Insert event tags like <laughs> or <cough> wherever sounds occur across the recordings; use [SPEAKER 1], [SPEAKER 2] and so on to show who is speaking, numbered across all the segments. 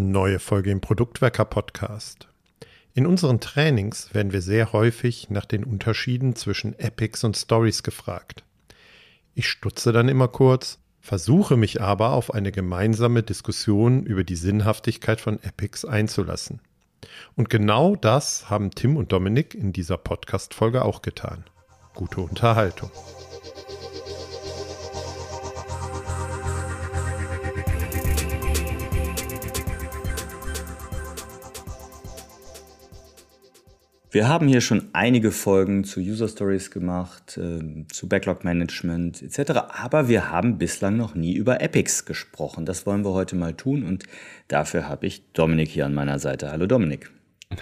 [SPEAKER 1] Neue Folge im Produktwerker Podcast. In unseren Trainings werden wir sehr häufig nach den Unterschieden zwischen Epics und Stories gefragt. Ich stutze dann immer kurz, versuche mich aber auf eine gemeinsame Diskussion über die Sinnhaftigkeit von Epics einzulassen. Und genau das haben Tim und Dominik in dieser Podcast-Folge auch getan. Gute Unterhaltung.
[SPEAKER 2] Wir haben hier schon einige Folgen zu User Stories gemacht, äh, zu Backlog Management etc. Aber wir haben bislang noch nie über Epics gesprochen. Das wollen wir heute mal tun und dafür habe ich Dominik hier an meiner Seite. Hallo Dominik.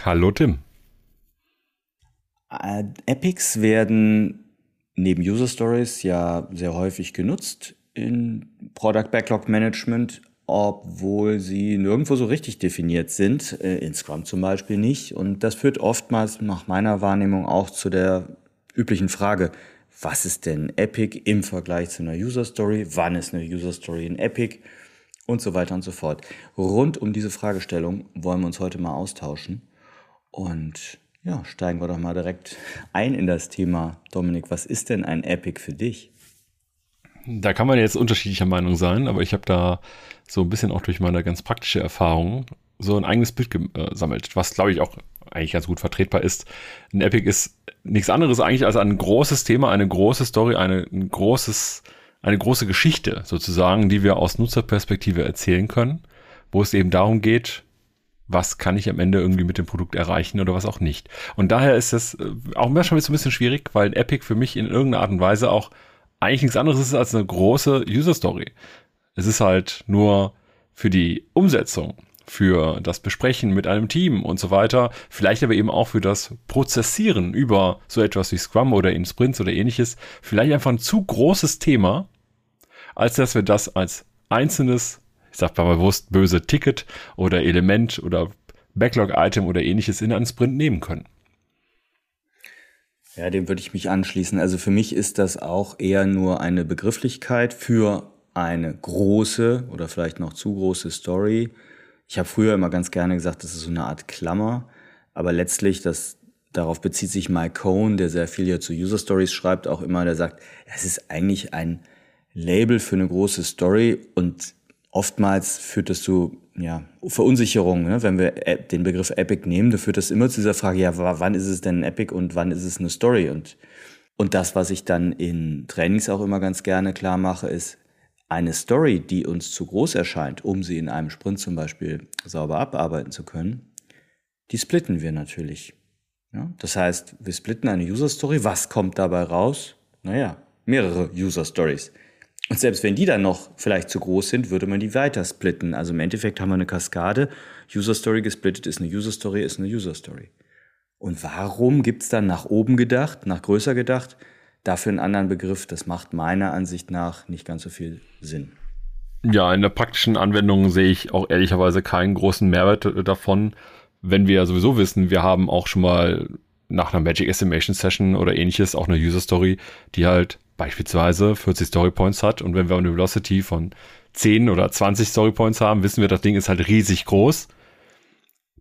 [SPEAKER 3] Hallo Tim.
[SPEAKER 2] Äh, Epics werden neben User Stories ja sehr häufig genutzt in Product Backlog Management, obwohl sie nirgendwo so richtig definiert sind, äh, in Scrum zum Beispiel nicht. Und das führt oftmals nach meiner Wahrnehmung auch zu der üblichen Frage, was ist denn Epic im Vergleich zu einer User Story? Wann ist eine User Story in Epic? Und so weiter und so fort. Rund um diese Fragestellung wollen wir uns heute mal austauschen. Und ja, steigen wir doch mal direkt ein in das Thema. Dominik, was ist denn ein Epic für dich?
[SPEAKER 3] Da kann man jetzt unterschiedlicher Meinung sein, aber ich habe da so ein bisschen auch durch meine ganz praktische Erfahrung so ein eigenes Bild gesammelt, was glaube ich auch eigentlich ganz gut vertretbar ist. Ein Epic ist nichts anderes eigentlich als ein großes Thema, eine große Story, eine, ein großes, eine große Geschichte sozusagen, die wir aus Nutzerperspektive erzählen können, wo es eben darum geht, was kann ich am Ende irgendwie mit dem Produkt erreichen oder was auch nicht. Und daher ist es äh, auch manchmal so ein bisschen schwierig, weil ein Epic für mich in irgendeiner Art und Weise auch eigentlich nichts anderes ist als eine große User Story. Es ist halt nur für die Umsetzung, für das Besprechen mit einem Team und so weiter, vielleicht aber eben auch für das Prozessieren über so etwas wie Scrum oder in Sprints oder ähnliches, vielleicht einfach ein zu großes Thema, als dass wir das als einzelnes, ich sag mal bewusst böse Ticket oder Element oder Backlog-Item oder ähnliches in einen Sprint nehmen können.
[SPEAKER 2] Ja, dem würde ich mich anschließen. Also für mich ist das auch eher nur eine Begrifflichkeit für eine große oder vielleicht noch zu große Story. Ich habe früher immer ganz gerne gesagt, das ist so eine Art Klammer, aber letztlich, das, darauf bezieht sich Mike Cohn, der sehr viel ja zu User Stories schreibt, auch immer, der sagt, es ist eigentlich ein Label für eine große Story und oftmals führt das zu ja, Verunsicherung, ne? wenn wir den Begriff Epic nehmen, da führt das immer zu dieser Frage, ja, wann ist es denn Epic und wann ist es eine Story? Und, und das, was ich dann in Trainings auch immer ganz gerne klar mache, ist, eine Story, die uns zu groß erscheint, um sie in einem Sprint zum Beispiel sauber abarbeiten zu können, die splitten wir natürlich. Ja? Das heißt, wir splitten eine User Story. Was kommt dabei raus? Naja, mehrere User Stories. Und selbst wenn die dann noch vielleicht zu groß sind, würde man die weiter splitten. Also im Endeffekt haben wir eine Kaskade. User Story gesplittet ist eine User Story, ist eine User Story. Und warum gibt's dann nach oben gedacht, nach größer gedacht, dafür einen anderen Begriff? Das macht meiner Ansicht nach nicht ganz so viel Sinn.
[SPEAKER 3] Ja, in der praktischen Anwendung sehe ich auch ehrlicherweise keinen großen Mehrwert davon, wenn wir sowieso wissen, wir haben auch schon mal nach einer Magic Estimation Session oder ähnliches auch eine User Story, die halt beispielsweise 40 Story Points hat und wenn wir eine Velocity von 10 oder 20 Story Points haben, wissen wir, das Ding ist halt riesig groß.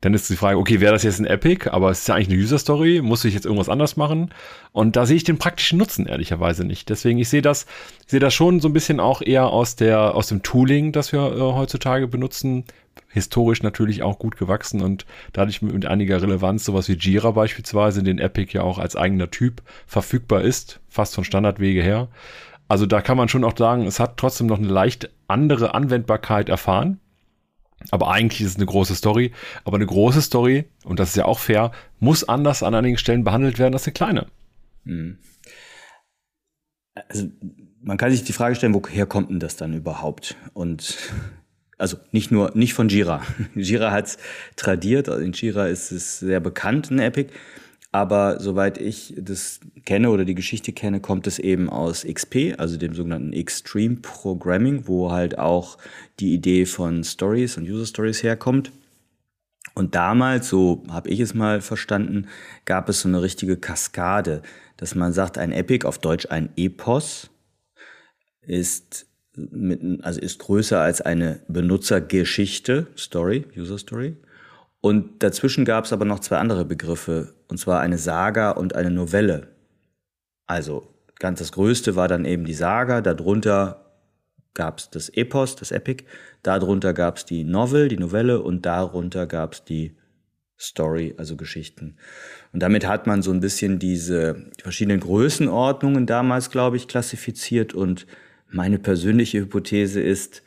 [SPEAKER 3] Dann ist die Frage, okay, wäre das jetzt ein Epic, aber es ist ja eigentlich eine User Story, muss ich jetzt irgendwas anders machen? Und da sehe ich den praktischen Nutzen ehrlicherweise nicht. Deswegen, ich sehe das, ich sehe das schon so ein bisschen auch eher aus der, aus dem Tooling, das wir äh, heutzutage benutzen. Historisch natürlich auch gut gewachsen und dadurch mit einiger Relevanz, sowas wie Jira beispielsweise, den Epic ja auch als eigener Typ verfügbar ist, fast von Standardwege her. Also da kann man schon auch sagen, es hat trotzdem noch eine leicht andere Anwendbarkeit erfahren. Aber eigentlich ist es eine große Story. Aber eine große Story, und das ist ja auch fair, muss anders an einigen Stellen behandelt werden als eine kleine. Hm.
[SPEAKER 2] Also man kann sich die Frage stellen, woher kommt denn das dann überhaupt? Und also nicht nur, nicht von Jira. <laughs> Jira hat es tradiert, also in Jira ist es sehr bekannt, ein Epic. Aber soweit ich das kenne oder die Geschichte kenne, kommt es eben aus XP, also dem sogenannten Extreme Programming, wo halt auch die Idee von Stories und User Stories herkommt. Und damals, so habe ich es mal verstanden, gab es so eine richtige Kaskade, dass man sagt, ein Epic, auf Deutsch ein Epos, ist mit, also ist größer als eine Benutzergeschichte, Story, User Story. Und dazwischen gab es aber noch zwei andere Begriffe, und zwar eine Saga und eine Novelle. Also ganz das Größte war dann eben die Saga, darunter gab es das Epos, das Epic, darunter gab es die Novel, die Novelle und darunter gab es die Story, also Geschichten. Und damit hat man so ein bisschen diese verschiedenen Größenordnungen damals, glaube ich, klassifiziert. Und meine persönliche Hypothese ist,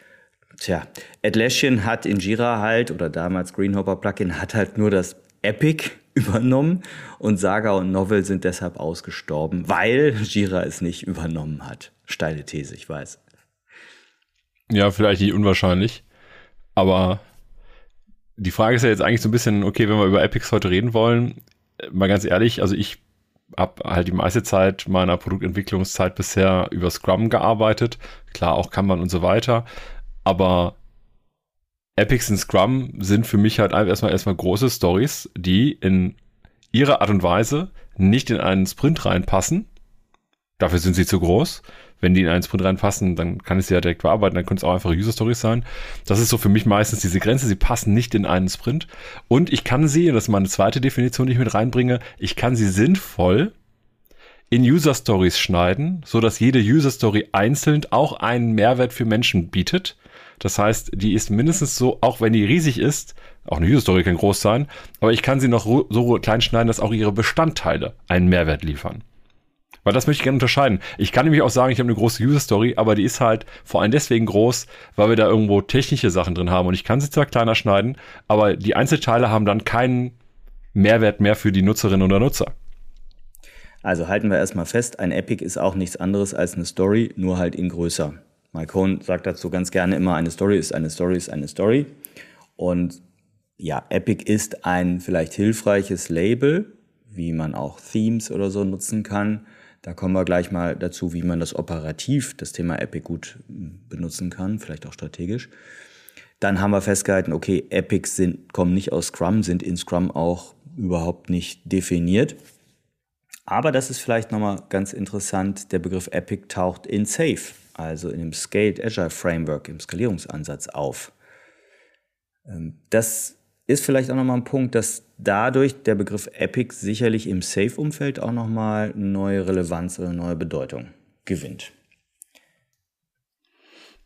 [SPEAKER 2] tja, Atlassian hat in Jira halt, oder damals Greenhopper Plugin, hat halt nur das Epic <laughs> übernommen und Saga und Novel sind deshalb ausgestorben, weil Jira es nicht übernommen hat. Steile These, ich weiß.
[SPEAKER 3] Ja, vielleicht nicht unwahrscheinlich. Aber die Frage ist ja jetzt eigentlich so ein bisschen, okay, wenn wir über Epics heute reden wollen, mal ganz ehrlich, also ich habe halt die meiste Zeit meiner Produktentwicklungszeit bisher über Scrum gearbeitet. Klar, auch Kanban und so weiter. Aber Epics und Scrum sind für mich halt erstmal erstmal große Stories, die in ihrer Art und Weise nicht in einen Sprint reinpassen. Dafür sind sie zu groß wenn die in einen Sprint reinpassen, dann kann ich sie ja direkt bearbeiten, dann können es auch einfach User Stories sein. Das ist so für mich meistens diese Grenze, sie passen nicht in einen Sprint. Und ich kann sie, und das ist meine zweite Definition, die ich mit reinbringe, ich kann sie sinnvoll in User Stories schneiden, so dass jede User Story einzeln auch einen Mehrwert für Menschen bietet. Das heißt, die ist mindestens so, auch wenn die riesig ist, auch eine User Story kann groß sein, aber ich kann sie noch so klein schneiden, dass auch ihre Bestandteile einen Mehrwert liefern. Weil das möchte ich gerne unterscheiden. Ich kann nämlich auch sagen, ich habe eine große User Story, aber die ist halt vor allem deswegen groß, weil wir da irgendwo technische Sachen drin haben. Und ich kann sie zwar kleiner schneiden, aber die Einzelteile haben dann keinen Mehrwert mehr für die Nutzerinnen oder Nutzer.
[SPEAKER 2] Also halten wir erstmal fest, ein Epic ist auch nichts anderes als eine Story, nur halt in größer. Mike Cohn sagt dazu ganz gerne immer, eine Story ist eine Story ist eine Story. Und ja, Epic ist ein vielleicht hilfreiches Label, wie man auch Themes oder so nutzen kann, da kommen wir gleich mal dazu, wie man das operativ, das Thema Epic gut hm, benutzen kann, vielleicht auch strategisch. Dann haben wir festgehalten, okay, Epics sind, kommen nicht aus Scrum, sind in Scrum auch überhaupt nicht definiert. Aber das ist vielleicht nochmal ganz interessant, der Begriff Epic taucht in Safe, also in dem Scaled Agile Framework, im Skalierungsansatz auf. Ähm, das ist vielleicht auch nochmal ein Punkt, dass dadurch der Begriff Epic sicherlich im Safe-Umfeld auch nochmal neue Relevanz oder neue Bedeutung gewinnt.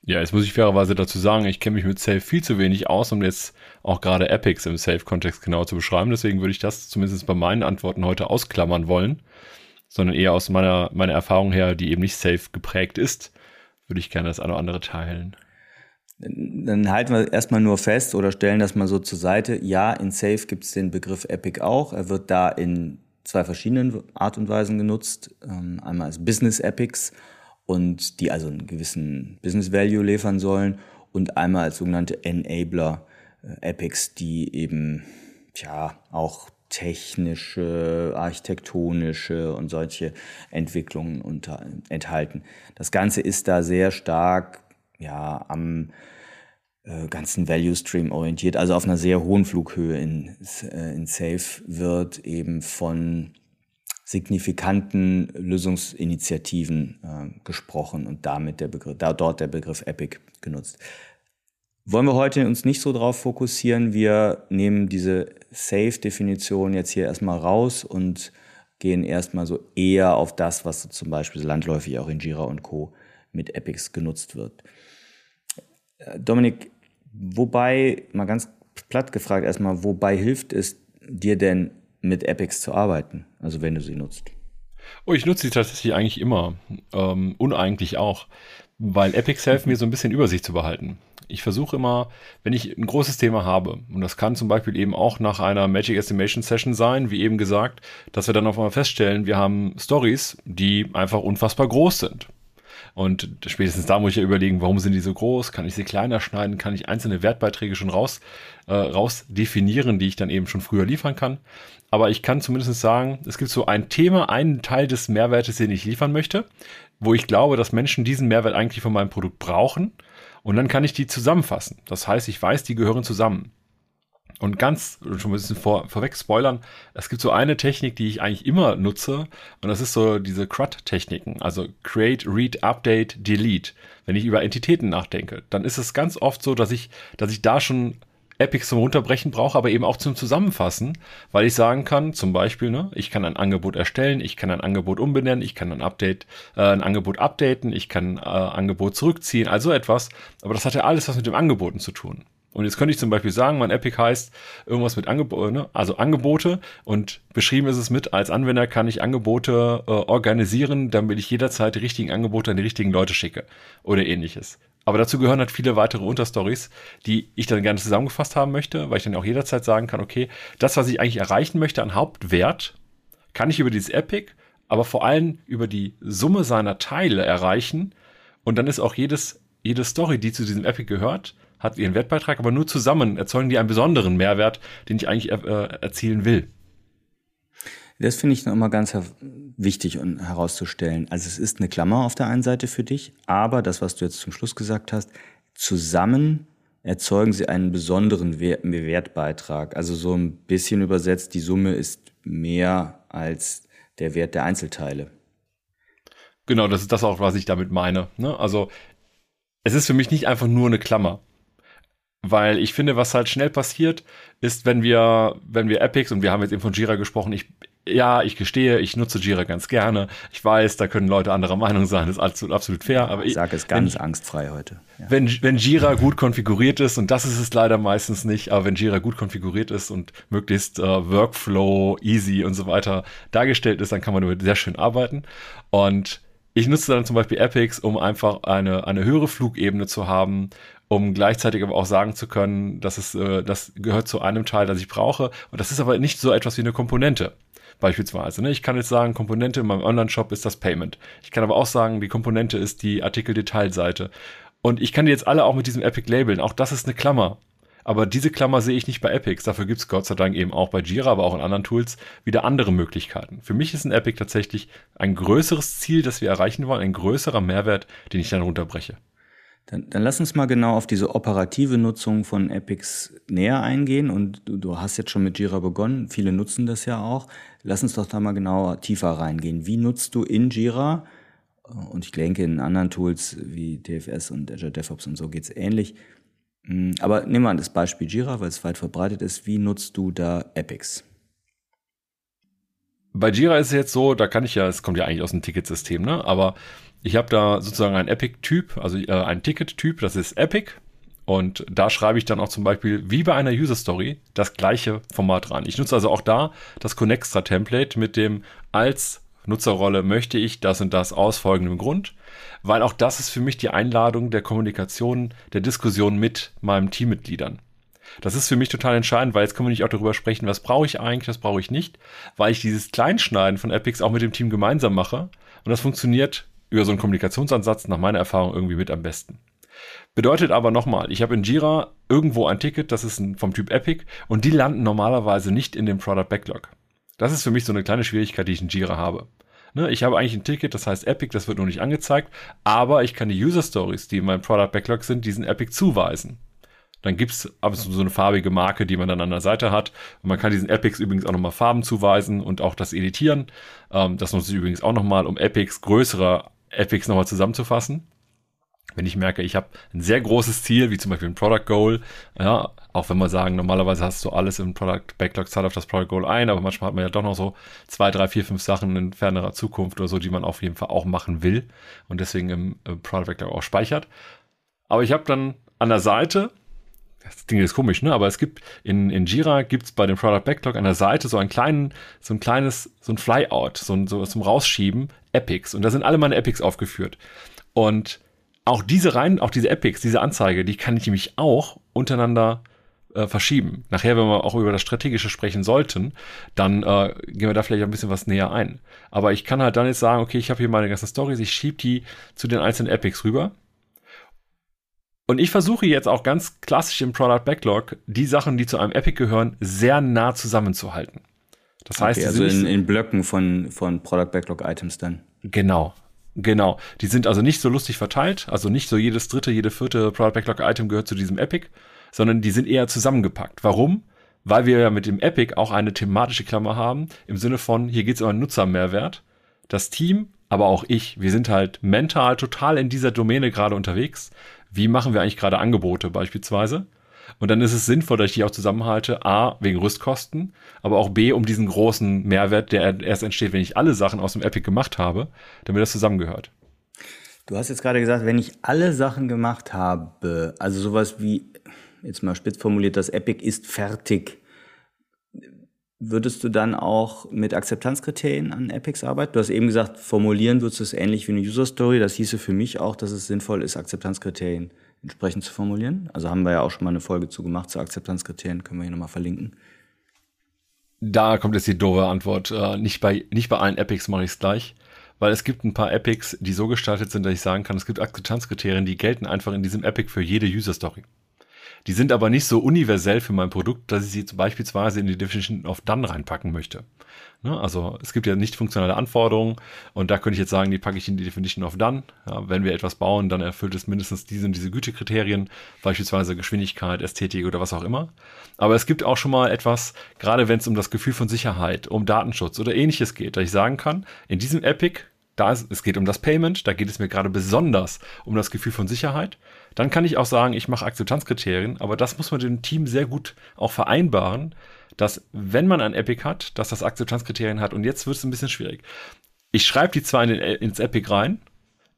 [SPEAKER 3] Ja, jetzt muss ich fairerweise dazu sagen, ich kenne mich mit Safe viel zu wenig aus, um jetzt auch gerade Epics im Safe-Kontext genau zu beschreiben. Deswegen würde ich das zumindest bei meinen Antworten heute ausklammern wollen, sondern eher aus meiner, meiner Erfahrung her, die eben nicht Safe geprägt ist, würde ich gerne das eine oder andere teilen.
[SPEAKER 2] Dann halten wir erstmal nur fest oder stellen das mal so zur Seite. Ja, in Safe gibt es den Begriff Epic auch. Er wird da in zwei verschiedenen Art und Weisen genutzt. Ähm, einmal als Business Epics und die also einen gewissen Business Value liefern sollen und einmal als sogenannte Enabler äh, Epics, die eben ja auch technische, architektonische und solche Entwicklungen unter, enthalten. Das Ganze ist da sehr stark ja, am äh, ganzen Value Stream orientiert, also auf einer sehr hohen Flughöhe in, äh, in Safe wird eben von signifikanten Lösungsinitiativen äh, gesprochen und damit der Begriff, da dort der Begriff Epic genutzt. Wollen wir heute uns nicht so drauf fokussieren. Wir nehmen diese Safe-Definition jetzt hier erstmal raus und gehen erstmal so eher auf das, was zum Beispiel landläufig auch in Jira und Co. mit Epics genutzt wird. Dominik, wobei, mal ganz platt gefragt erstmal, wobei hilft es dir denn mit Epics zu arbeiten, also wenn du sie nutzt?
[SPEAKER 3] Oh, ich nutze sie tatsächlich eigentlich immer. Ähm, uneigentlich auch. Weil Epics helfen mir so ein bisschen Übersicht zu behalten. Ich versuche immer, wenn ich ein großes Thema habe, und das kann zum Beispiel eben auch nach einer Magic Estimation Session sein, wie eben gesagt, dass wir dann auf einmal feststellen, wir haben Stories, die einfach unfassbar groß sind. Und spätestens da muss ich ja überlegen, warum sind die so groß? Kann ich sie kleiner schneiden? Kann ich einzelne Wertbeiträge schon raus, äh, raus definieren, die ich dann eben schon früher liefern kann? Aber ich kann zumindest sagen, es gibt so ein Thema, einen Teil des Mehrwertes, den ich liefern möchte, wo ich glaube, dass Menschen diesen Mehrwert eigentlich von meinem Produkt brauchen. Und dann kann ich die zusammenfassen. Das heißt, ich weiß, die gehören zusammen. Und ganz, schon ein bisschen vor, vorweg spoilern, es gibt so eine Technik, die ich eigentlich immer nutze, und das ist so diese CRUD-Techniken, also Create, Read, Update, Delete. Wenn ich über Entitäten nachdenke, dann ist es ganz oft so, dass ich, dass ich da schon Epics zum Runterbrechen brauche, aber eben auch zum Zusammenfassen, weil ich sagen kann, zum Beispiel, ne, ich kann ein Angebot erstellen, ich kann ein Angebot umbenennen, ich kann ein Update, äh, ein Angebot updaten, ich kann äh, Angebot zurückziehen, also etwas, aber das hat ja alles was mit dem Angeboten zu tun. Und jetzt könnte ich zum Beispiel sagen, mein Epic heißt irgendwas mit Angebote, ne? also Angebote und beschrieben ist es mit, als Anwender kann ich Angebote äh, organisieren, damit ich jederzeit die richtigen Angebote an die richtigen Leute schicke oder ähnliches. Aber dazu gehören halt viele weitere Unterstories, die ich dann gerne zusammengefasst haben möchte, weil ich dann auch jederzeit sagen kann, okay, das, was ich eigentlich erreichen möchte an Hauptwert, kann ich über dieses Epic, aber vor allem über die Summe seiner Teile erreichen. Und dann ist auch jedes, jede Story, die zu diesem Epic gehört, hat ihren Wertbeitrag, aber nur zusammen erzeugen die einen besonderen Mehrwert, den ich eigentlich äh, erzielen will.
[SPEAKER 2] Das finde ich noch immer ganz wichtig und herauszustellen. Also es ist eine Klammer auf der einen Seite für dich, aber das, was du jetzt zum Schluss gesagt hast, zusammen erzeugen sie einen besonderen Wertbeitrag. Also so ein bisschen übersetzt, die Summe ist mehr als der Wert der Einzelteile.
[SPEAKER 3] Genau, das ist das auch, was ich damit meine. Ne? Also es ist für mich nicht einfach nur eine Klammer. Weil ich finde, was halt schnell passiert, ist, wenn wir, wenn wir Epics, und wir haben jetzt eben von Jira gesprochen, ich, ja, ich gestehe, ich nutze Jira ganz gerne. Ich weiß, da können Leute anderer Meinung sein, das ist absolut, absolut fair. Aber
[SPEAKER 2] ich sage es ganz wenn, angstfrei heute.
[SPEAKER 3] Ja. Wenn, wenn Jira gut konfiguriert ist, und das ist es leider meistens nicht, aber wenn Jira gut konfiguriert ist und möglichst äh, Workflow, easy und so weiter dargestellt ist, dann kann man damit sehr schön arbeiten. Und ich nutze dann zum Beispiel Epics, um einfach eine, eine höhere Flugebene zu haben, um gleichzeitig aber auch sagen zu können, dass es, äh, das gehört zu einem Teil, das ich brauche. Und das ist aber nicht so etwas wie eine Komponente. Beispielsweise. Ne? Ich kann jetzt sagen, Komponente in meinem Online-Shop ist das Payment. Ich kann aber auch sagen, die Komponente ist die Artikel-Detailseite. Und ich kann die jetzt alle auch mit diesem Epic labeln. Auch das ist eine Klammer. Aber diese Klammer sehe ich nicht bei Epics. Dafür gibt es Gott sei Dank eben auch bei Jira, aber auch in anderen Tools wieder andere Möglichkeiten. Für mich ist ein Epic tatsächlich ein größeres Ziel, das wir erreichen wollen, ein größerer Mehrwert, den ich dann runterbreche.
[SPEAKER 2] Dann, dann lass uns mal genau auf diese operative Nutzung von Epics näher eingehen. Und du, du hast jetzt schon mit Jira begonnen. Viele nutzen das ja auch. Lass uns doch da mal genauer tiefer reingehen. Wie nutzt du in Jira, und ich denke in anderen Tools wie DFS und Azure DevOps und so geht's ähnlich. Hm, aber nehmen wir an das Beispiel Jira, weil es weit verbreitet ist. Wie nutzt du da Epics?
[SPEAKER 3] Bei Jira ist es jetzt so, da kann ich ja, es kommt ja eigentlich aus dem Ticketsystem, ne? Aber ich habe da sozusagen einen Epic-Typ, also äh, einen Ticket-Typ, das ist Epic. Und da schreibe ich dann auch zum Beispiel, wie bei einer User Story, das gleiche Format rein. Ich nutze also auch da das Connextra-Template mit dem als Nutzerrolle möchte ich das und das aus folgendem Grund, weil auch das ist für mich die Einladung der Kommunikation, der Diskussion mit meinen Teammitgliedern. Das ist für mich total entscheidend, weil jetzt können wir nicht auch darüber sprechen, was brauche ich eigentlich, was brauche ich nicht, weil ich dieses Kleinschneiden von Epics auch mit dem Team gemeinsam mache und das funktioniert über so einen Kommunikationsansatz nach meiner Erfahrung irgendwie mit am besten. Bedeutet aber nochmal, ich habe in Jira irgendwo ein Ticket, das ist vom Typ Epic und die landen normalerweise nicht in dem Product Backlog. Das ist für mich so eine kleine Schwierigkeit, die ich in Jira habe. Ne, ich habe eigentlich ein Ticket, das heißt Epic, das wird nur nicht angezeigt, aber ich kann die User Stories, die in meinem Product Backlog sind, diesen Epic zuweisen. Dann gibt's ab so eine farbige Marke, die man dann an der Seite hat. Und man kann diesen Epics übrigens auch nochmal Farben zuweisen und auch das Editieren. Ähm, das nutze ich übrigens auch nochmal, um Epics größere Epics nochmal zusammenzufassen. Wenn ich merke, ich habe ein sehr großes Ziel, wie zum Beispiel ein Product Goal, ja, auch wenn wir sagen, normalerweise hast du alles im Product Backlog, zahlt auf das Product Goal ein, aber manchmal hat man ja doch noch so zwei, drei, vier, fünf Sachen in fernerer Zukunft oder so, die man auf jeden Fall auch machen will und deswegen im, im Product Backlog auch speichert. Aber ich habe dann an der Seite, das Ding ist komisch, ne? Aber es gibt in, in Jira gibt's bei dem Product Backlog an der Seite so einen kleinen, so ein kleines, so ein Flyout, so ein, so zum Rausschieben, Epics. Und da sind alle meine Epics aufgeführt. Und auch diese rein, auch diese Epics, diese Anzeige, die kann ich nämlich auch untereinander äh, verschieben. Nachher, wenn wir auch über das Strategische sprechen sollten, dann äh, gehen wir da vielleicht ein bisschen was näher ein. Aber ich kann halt dann jetzt sagen, okay, ich habe hier meine ganzen Stories, ich schiebe die zu den einzelnen Epics rüber. Und ich versuche jetzt auch ganz klassisch im Product Backlog die Sachen, die zu einem Epic gehören, sehr nah zusammenzuhalten.
[SPEAKER 2] Das heißt, okay, also in, in Blöcken von, von Product Backlog Items dann.
[SPEAKER 3] Genau, Genau. Die sind also nicht so lustig verteilt, also nicht so jedes dritte, jede vierte Product Backlog Item gehört zu diesem Epic, sondern die sind eher zusammengepackt. Warum? weil wir ja mit dem Epic auch eine thematische Klammer haben, im Sinne von, hier geht es um einen Nutzermehrwert. Das Team, aber auch ich, wir sind halt mental total in dieser Domäne gerade unterwegs. Wie machen wir eigentlich gerade Angebote beispielsweise? Und dann ist es sinnvoll, dass ich die auch zusammenhalte. A, wegen Rüstkosten, aber auch B, um diesen großen Mehrwert, der erst entsteht, wenn ich alle Sachen aus dem Epic gemacht habe, damit das zusammengehört.
[SPEAKER 2] Du hast jetzt gerade gesagt, wenn ich alle Sachen gemacht habe, also sowas wie, jetzt mal spitz formuliert, das Epic ist fertig, würdest du dann auch mit Akzeptanzkriterien an Epics arbeiten? Du hast eben gesagt, formulieren würdest du es ähnlich wie eine User Story. Das hieße für mich auch, dass es sinnvoll ist, Akzeptanzkriterien entsprechend zu formulieren. Also haben wir ja auch schon mal eine Folge zu gemacht zu Akzeptanzkriterien, können wir hier nochmal verlinken.
[SPEAKER 3] Da kommt jetzt die doofe Antwort. Äh, nicht, bei, nicht bei allen Epics mache ich es gleich, weil es gibt ein paar Epics, die so gestaltet sind, dass ich sagen kann, es gibt Akzeptanzkriterien, die gelten einfach in diesem Epic für jede User Story. Die sind aber nicht so universell für mein Produkt, dass ich sie beispielsweise in die Definition of Done reinpacken möchte. Ne? Also es gibt ja nicht funktionale Anforderungen und da könnte ich jetzt sagen, die packe ich in die Definition of Done. Ja, wenn wir etwas bauen, dann erfüllt es mindestens diese und diese Gütekriterien, beispielsweise Geschwindigkeit, Ästhetik oder was auch immer. Aber es gibt auch schon mal etwas, gerade wenn es um das Gefühl von Sicherheit, um Datenschutz oder ähnliches geht, dass ich sagen kann, in diesem Epic da ist, es geht um das Payment, da geht es mir gerade besonders um das Gefühl von Sicherheit. Dann kann ich auch sagen, ich mache Akzeptanzkriterien, aber das muss man dem Team sehr gut auch vereinbaren, dass wenn man ein Epic hat, dass das Akzeptanzkriterien hat. Und jetzt wird es ein bisschen schwierig. Ich schreibe die zwar in den, ins Epic rein,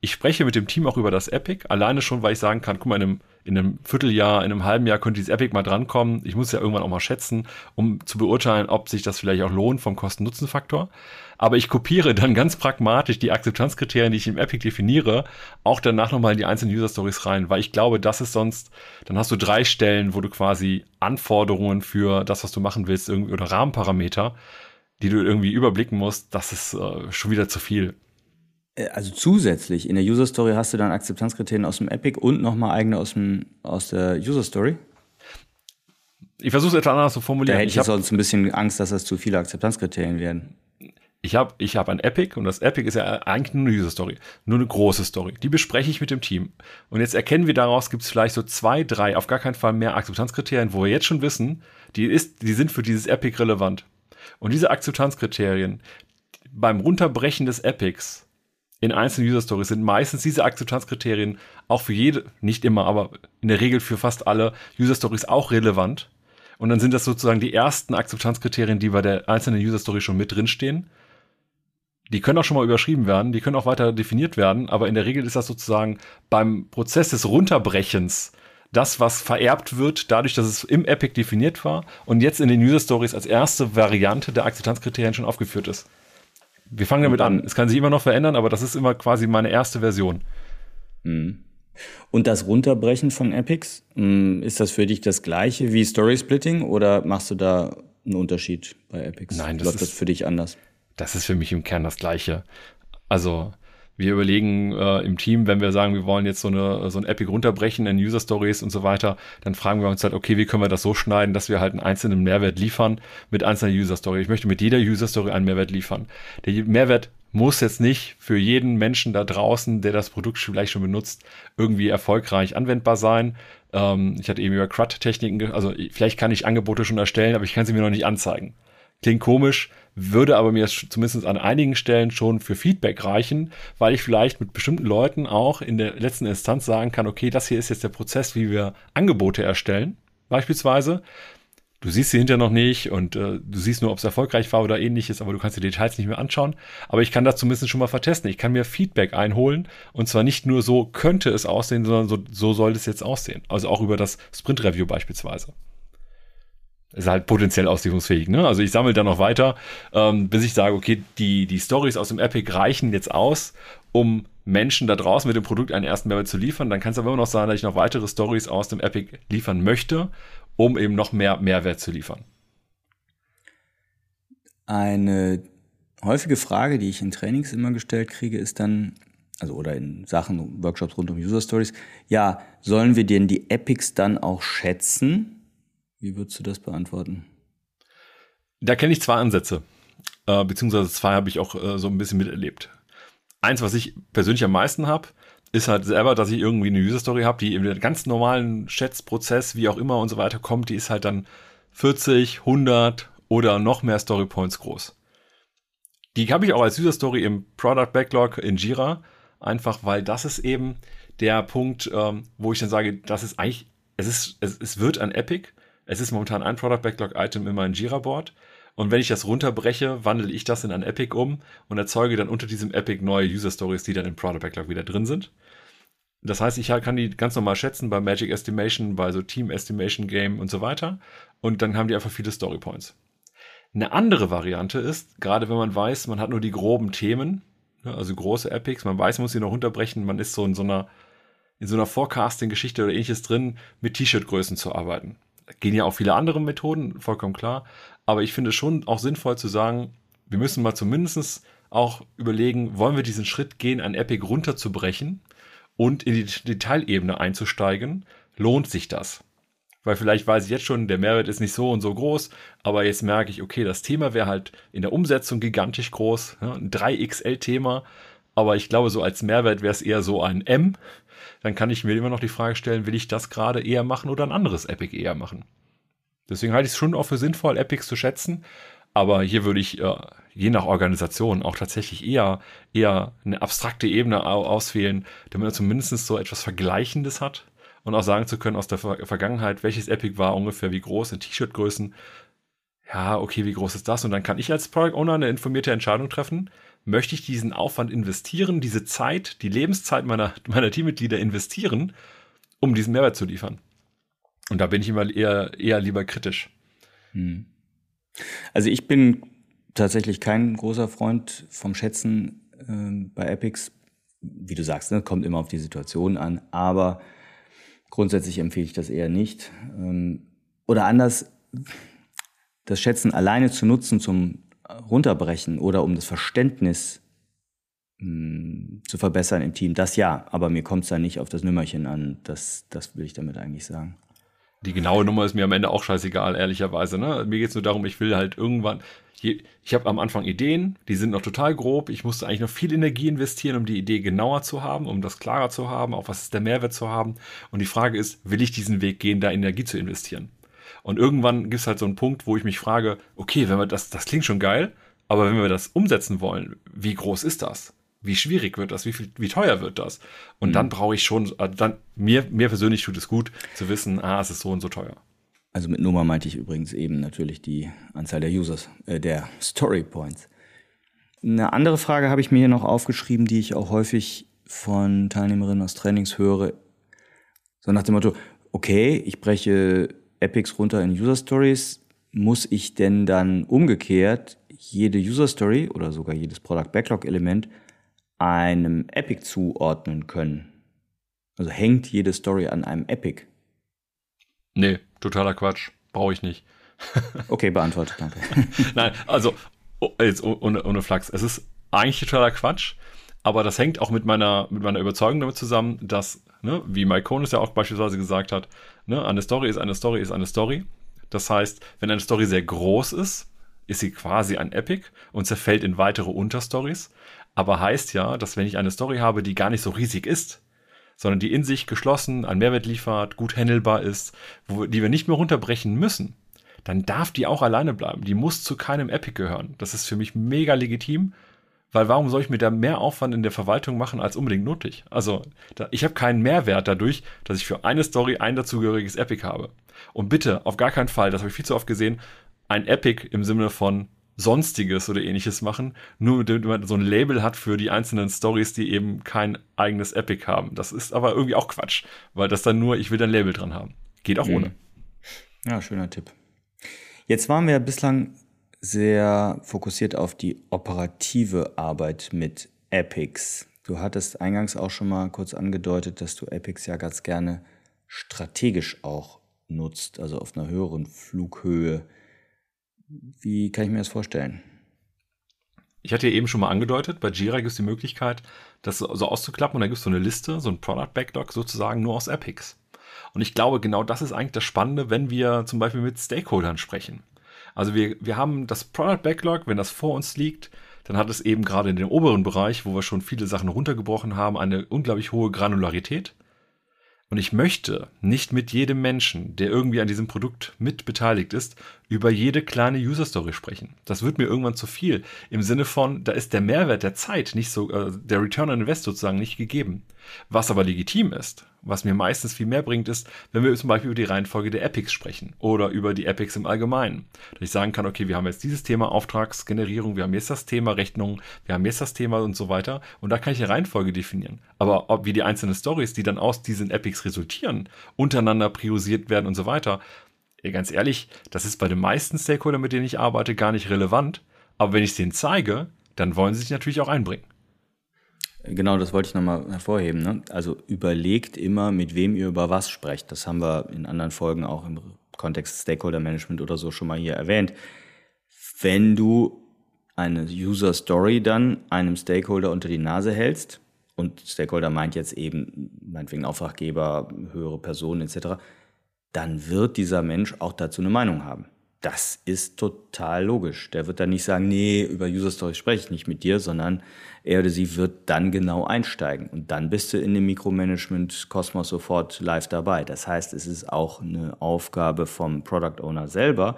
[SPEAKER 3] ich spreche mit dem Team auch über das Epic, alleine schon, weil ich sagen kann, guck mal, in einem, in einem Vierteljahr, in einem halben Jahr könnte dieses Epic mal drankommen. Ich muss ja irgendwann auch mal schätzen, um zu beurteilen, ob sich das vielleicht auch lohnt vom Kosten-Nutzen-Faktor aber ich kopiere dann ganz pragmatisch die Akzeptanzkriterien, die ich im Epic definiere, auch danach nochmal in die einzelnen User Stories rein, weil ich glaube, das ist sonst, dann hast du drei Stellen, wo du quasi Anforderungen für das, was du machen willst, irgendwie oder Rahmenparameter, die du irgendwie überblicken musst, das ist äh, schon wieder zu viel.
[SPEAKER 2] Äh, also zusätzlich in der User Story hast du dann Akzeptanzkriterien aus dem Epic und nochmal eigene aus, dem, aus der User Story?
[SPEAKER 3] Ich versuche es etwa anders zu formulieren.
[SPEAKER 2] Da hätte ich, ich sonst ein bisschen Angst, dass das zu viele Akzeptanzkriterien werden
[SPEAKER 3] ich habe ich hab ein Epic und das Epic ist ja eigentlich nur eine User Story, nur eine große Story. Die bespreche ich mit dem Team. Und jetzt erkennen wir daraus, gibt es vielleicht so zwei, drei, auf gar keinen Fall mehr Akzeptanzkriterien, wo wir jetzt schon wissen, die, ist, die sind für dieses Epic relevant. Und diese Akzeptanzkriterien beim Runterbrechen des Epics in einzelnen User Stories sind meistens diese Akzeptanzkriterien auch für jede, nicht immer, aber in der Regel für fast alle User Stories auch relevant. Und dann sind das sozusagen die ersten Akzeptanzkriterien, die bei der einzelnen User Story schon mit drinstehen. Die können auch schon mal überschrieben werden, die können auch weiter definiert werden, aber in der Regel ist das sozusagen beim Prozess des Runterbrechens das, was vererbt wird, dadurch, dass es im Epic definiert war und jetzt in den User Stories als erste Variante der Akzeptanzkriterien schon aufgeführt ist. Wir fangen damit an. Es kann sich immer noch verändern, aber das ist immer quasi meine erste Version.
[SPEAKER 2] Mhm. Und das Runterbrechen von Epics, hm, ist das für dich das gleiche wie Story Splitting oder machst du da einen Unterschied bei Epics?
[SPEAKER 3] Nein, das Läuft ist, das für dich anders? das ist für mich im Kern das Gleiche. Also wir überlegen äh, im Team, wenn wir sagen, wir wollen jetzt so, eine, so ein Epic runterbrechen in User Stories und so weiter, dann fragen wir uns halt, okay, wie können wir das so schneiden, dass wir halt einen einzelnen Mehrwert liefern mit einzelner User Story. Ich möchte mit jeder User Story einen Mehrwert liefern. Der Mehrwert muss jetzt nicht für jeden Menschen da draußen, der das Produkt vielleicht schon benutzt, irgendwie erfolgreich anwendbar sein. Ähm, ich hatte eben über CRUD-Techniken, also vielleicht kann ich Angebote schon erstellen, aber ich kann sie mir noch nicht anzeigen. Klingt komisch, würde aber mir zumindest an einigen Stellen schon für Feedback reichen, weil ich vielleicht mit bestimmten Leuten auch in der letzten Instanz sagen kann, okay, das hier ist jetzt der Prozess, wie wir Angebote erstellen, beispielsweise. Du siehst sie hinterher noch nicht und äh, du siehst nur, ob es erfolgreich war oder ähnliches, aber du kannst die Details nicht mehr anschauen. Aber ich kann das zumindest schon mal vertesten. Ich kann mir Feedback einholen und zwar nicht nur so könnte es aussehen, sondern so, so soll es jetzt aussehen. Also auch über das Sprint-Review beispielsweise ist halt potenziell auslieferungsfähig. Ne? Also ich sammle da noch weiter, ähm, bis ich sage, okay, die, die Stories aus dem Epic reichen jetzt aus, um Menschen da draußen mit dem Produkt einen ersten Mehrwert zu liefern. Dann kann es aber immer noch sein, dass ich noch weitere Stories aus dem Epic liefern möchte, um eben noch mehr Mehrwert zu liefern.
[SPEAKER 2] Eine häufige Frage, die ich in Trainings immer gestellt kriege, ist dann, also oder in Sachen, Workshops rund um User Stories, ja, sollen wir denn die Epics dann auch schätzen? Wie würdest du das beantworten?
[SPEAKER 3] Da kenne ich zwei Ansätze, äh, beziehungsweise zwei habe ich auch äh, so ein bisschen miterlebt. Eins, was ich persönlich am meisten habe, ist halt selber, dass ich irgendwie eine User Story habe, die in den ganz normalen Schätzprozess, wie auch immer und so weiter kommt, die ist halt dann 40, 100 oder noch mehr Story Points groß. Die habe ich auch als User Story im Product Backlog in Jira, einfach weil das ist eben der Punkt, ähm, wo ich dann sage, das ist eigentlich, es ist, es, es wird ein Epic. Es ist momentan ein Product Backlog Item in meinem Jira Board. Und wenn ich das runterbreche, wandle ich das in ein Epic um und erzeuge dann unter diesem Epic neue User Stories, die dann im Product Backlog wieder drin sind. Das heißt, ich kann die ganz normal schätzen bei Magic Estimation, bei so Team Estimation Game und so weiter. Und dann haben die einfach viele Story Points. Eine andere Variante ist, gerade wenn man weiß, man hat nur die groben Themen, ne, also große Epics, man weiß, man muss sie noch runterbrechen, man ist so in so einer, in so einer Forecasting-Geschichte oder ähnliches drin, mit T-Shirt-Größen zu arbeiten. Gehen ja auch viele andere Methoden, vollkommen klar. Aber ich finde es schon auch sinnvoll zu sagen, wir müssen mal zumindest auch überlegen, wollen wir diesen Schritt gehen, ein Epic runterzubrechen und in die Detailebene einzusteigen? Lohnt sich das? Weil vielleicht weiß ich jetzt schon, der Mehrwert ist nicht so und so groß, aber jetzt merke ich, okay, das Thema wäre halt in der Umsetzung gigantisch groß, ja, ein 3XL-Thema, aber ich glaube, so als Mehrwert wäre es eher so ein M. Dann kann ich mir immer noch die Frage stellen, will ich das gerade eher machen oder ein anderes Epic eher machen? Deswegen halte ich es schon auch für sinnvoll, Epics zu schätzen. Aber hier würde ich äh, je nach Organisation auch tatsächlich eher, eher eine abstrakte Ebene auswählen, damit man zumindest so etwas Vergleichendes hat und auch sagen zu können aus der Ver Vergangenheit, welches Epic war ungefähr wie groß in T-Shirt-Größen. Ja, okay, wie groß ist das? Und dann kann ich als Product Owner eine informierte Entscheidung treffen. Möchte ich diesen Aufwand investieren, diese Zeit, die Lebenszeit meiner, meiner Teammitglieder investieren, um diesen Mehrwert zu liefern? Und da bin ich immer eher, eher lieber kritisch. Hm.
[SPEAKER 2] Also ich bin tatsächlich kein großer Freund vom Schätzen äh, bei Epics. Wie du sagst, ne, kommt immer auf die Situation an, aber grundsätzlich empfehle ich das eher nicht. Ähm, oder anders, das Schätzen alleine zu nutzen zum Runterbrechen oder um das Verständnis mh, hm, zu verbessern im Team, das ja, aber mir kommt es da nicht auf das Nümmerchen an. Das, das will ich damit eigentlich sagen
[SPEAKER 3] die genaue Nummer ist mir am Ende auch scheißegal, ehrlicherweise. Ne? Mir geht's nur darum, ich will halt irgendwann. Ich habe am Anfang Ideen, die sind noch total grob. Ich musste eigentlich noch viel Energie investieren, um die Idee genauer zu haben, um das klarer zu haben, auch was ist der Mehrwert zu haben. Und die Frage ist, will ich diesen Weg gehen, da Energie zu investieren? Und irgendwann gibt es halt so einen Punkt, wo ich mich frage, okay, wenn wir das, das klingt schon geil, aber wenn wir das umsetzen wollen, wie groß ist das? wie schwierig wird das, wie viel, wie teuer wird das? Und mhm. dann brauche ich schon, äh, dann, mir, mir persönlich tut es gut zu wissen, ah, es ist so und so teuer.
[SPEAKER 2] Also mit Nummer meinte ich übrigens eben natürlich die Anzahl der Users, äh, der Story Points. Eine andere Frage habe ich mir hier noch aufgeschrieben, die ich auch häufig von Teilnehmerinnen aus Trainings höre. So nach dem Motto, okay, ich breche Epics runter in User Stories. Muss ich denn dann umgekehrt jede User Story oder sogar jedes Product Backlog Element einem Epic zuordnen können. Also hängt jede Story an einem Epic.
[SPEAKER 3] Nee, totaler Quatsch. Brauche ich nicht. <laughs>
[SPEAKER 2] okay, beantwortet, danke. <laughs>
[SPEAKER 3] Nein, also oh, jetzt ohne, ohne Flachs. Es ist eigentlich totaler Quatsch, aber das hängt auch mit meiner, mit meiner Überzeugung damit zusammen, dass, ne, wie Mike Cohn es ja auch beispielsweise gesagt hat, ne, eine Story ist eine Story ist eine Story. Das heißt, wenn eine Story sehr groß ist, ist sie quasi ein Epic und zerfällt in weitere Unterstories aber heißt ja, dass wenn ich eine Story habe, die gar nicht so riesig ist, sondern die in sich geschlossen einen Mehrwert liefert, gut handelbar ist, wo, die wir nicht mehr runterbrechen müssen, dann darf die auch alleine bleiben. Die muss zu keinem Epic gehören. Das ist für mich mega legitim, weil warum soll ich mir da mehr Aufwand in der Verwaltung machen als unbedingt nötig? Also da, ich habe keinen Mehrwert dadurch, dass ich für eine Story ein dazugehöriges Epic habe. Und bitte, auf gar keinen Fall, das habe ich viel zu oft gesehen, ein Epic im Sinne von Sonstiges oder ähnliches machen, nur damit man so ein Label hat für die einzelnen Stories, die eben kein eigenes Epic haben. Das ist aber irgendwie auch Quatsch, weil das dann nur, ich will ein Label dran haben. Geht auch mhm. ohne.
[SPEAKER 2] Ja, schöner Tipp. Jetzt waren wir bislang sehr fokussiert auf die operative Arbeit mit Epics. Du hattest eingangs auch schon mal kurz angedeutet, dass du Epics ja ganz gerne strategisch auch nutzt, also auf einer höheren Flughöhe. Wie kann ich mir das vorstellen?
[SPEAKER 3] Ich hatte ja eben schon mal angedeutet, bei Jira gibt es die Möglichkeit, das so auszuklappen und da gibt es so eine Liste, so ein Product Backlog sozusagen nur aus Epics. Und ich glaube, genau das ist eigentlich das Spannende, wenn wir zum Beispiel mit Stakeholdern sprechen. Also wir, wir haben das Product Backlog, wenn das vor uns liegt, dann hat es eben gerade in dem oberen Bereich, wo wir schon viele Sachen runtergebrochen haben, eine unglaublich hohe Granularität. Und ich möchte nicht mit jedem Menschen, der irgendwie an diesem Produkt mit beteiligt ist, über jede kleine User Story sprechen. Das wird mir irgendwann zu viel. Im Sinne von, da ist der Mehrwert der Zeit nicht so, äh, der Return on Invest sozusagen nicht gegeben. Was aber legitim ist, was mir meistens viel mehr bringt, ist, wenn wir zum Beispiel über die Reihenfolge der Epics sprechen oder über die Epics im Allgemeinen. Dass ich sagen kann, okay, wir haben jetzt dieses Thema Auftragsgenerierung, wir haben jetzt das Thema Rechnung, wir haben jetzt das Thema und so weiter. Und da kann ich eine Reihenfolge definieren. Aber ob wie die einzelnen Stories, die dann aus diesen Epics resultieren, untereinander priorisiert werden und so weiter, ganz ehrlich, das ist bei den meisten Stakeholdern, mit denen ich arbeite, gar nicht relevant. Aber wenn ich es denen zeige, dann wollen sie sich natürlich auch einbringen.
[SPEAKER 2] Genau, das wollte ich nochmal hervorheben. Ne? Also überlegt immer, mit wem ihr über was sprecht. Das haben wir in anderen Folgen auch im Kontext Stakeholder Management oder so schon mal hier erwähnt. Wenn du eine User Story dann einem Stakeholder unter die Nase hältst, und Stakeholder meint jetzt eben meinetwegen Auftraggeber, höhere Personen etc., dann wird dieser Mensch auch dazu eine Meinung haben. Das ist total logisch. Der wird dann nicht sagen, nee, über User Stories spreche ich nicht mit dir, sondern er oder sie wird dann genau einsteigen. Und dann bist du in dem Mikromanagement-Kosmos sofort live dabei. Das heißt, es ist auch eine Aufgabe vom Product Owner selber,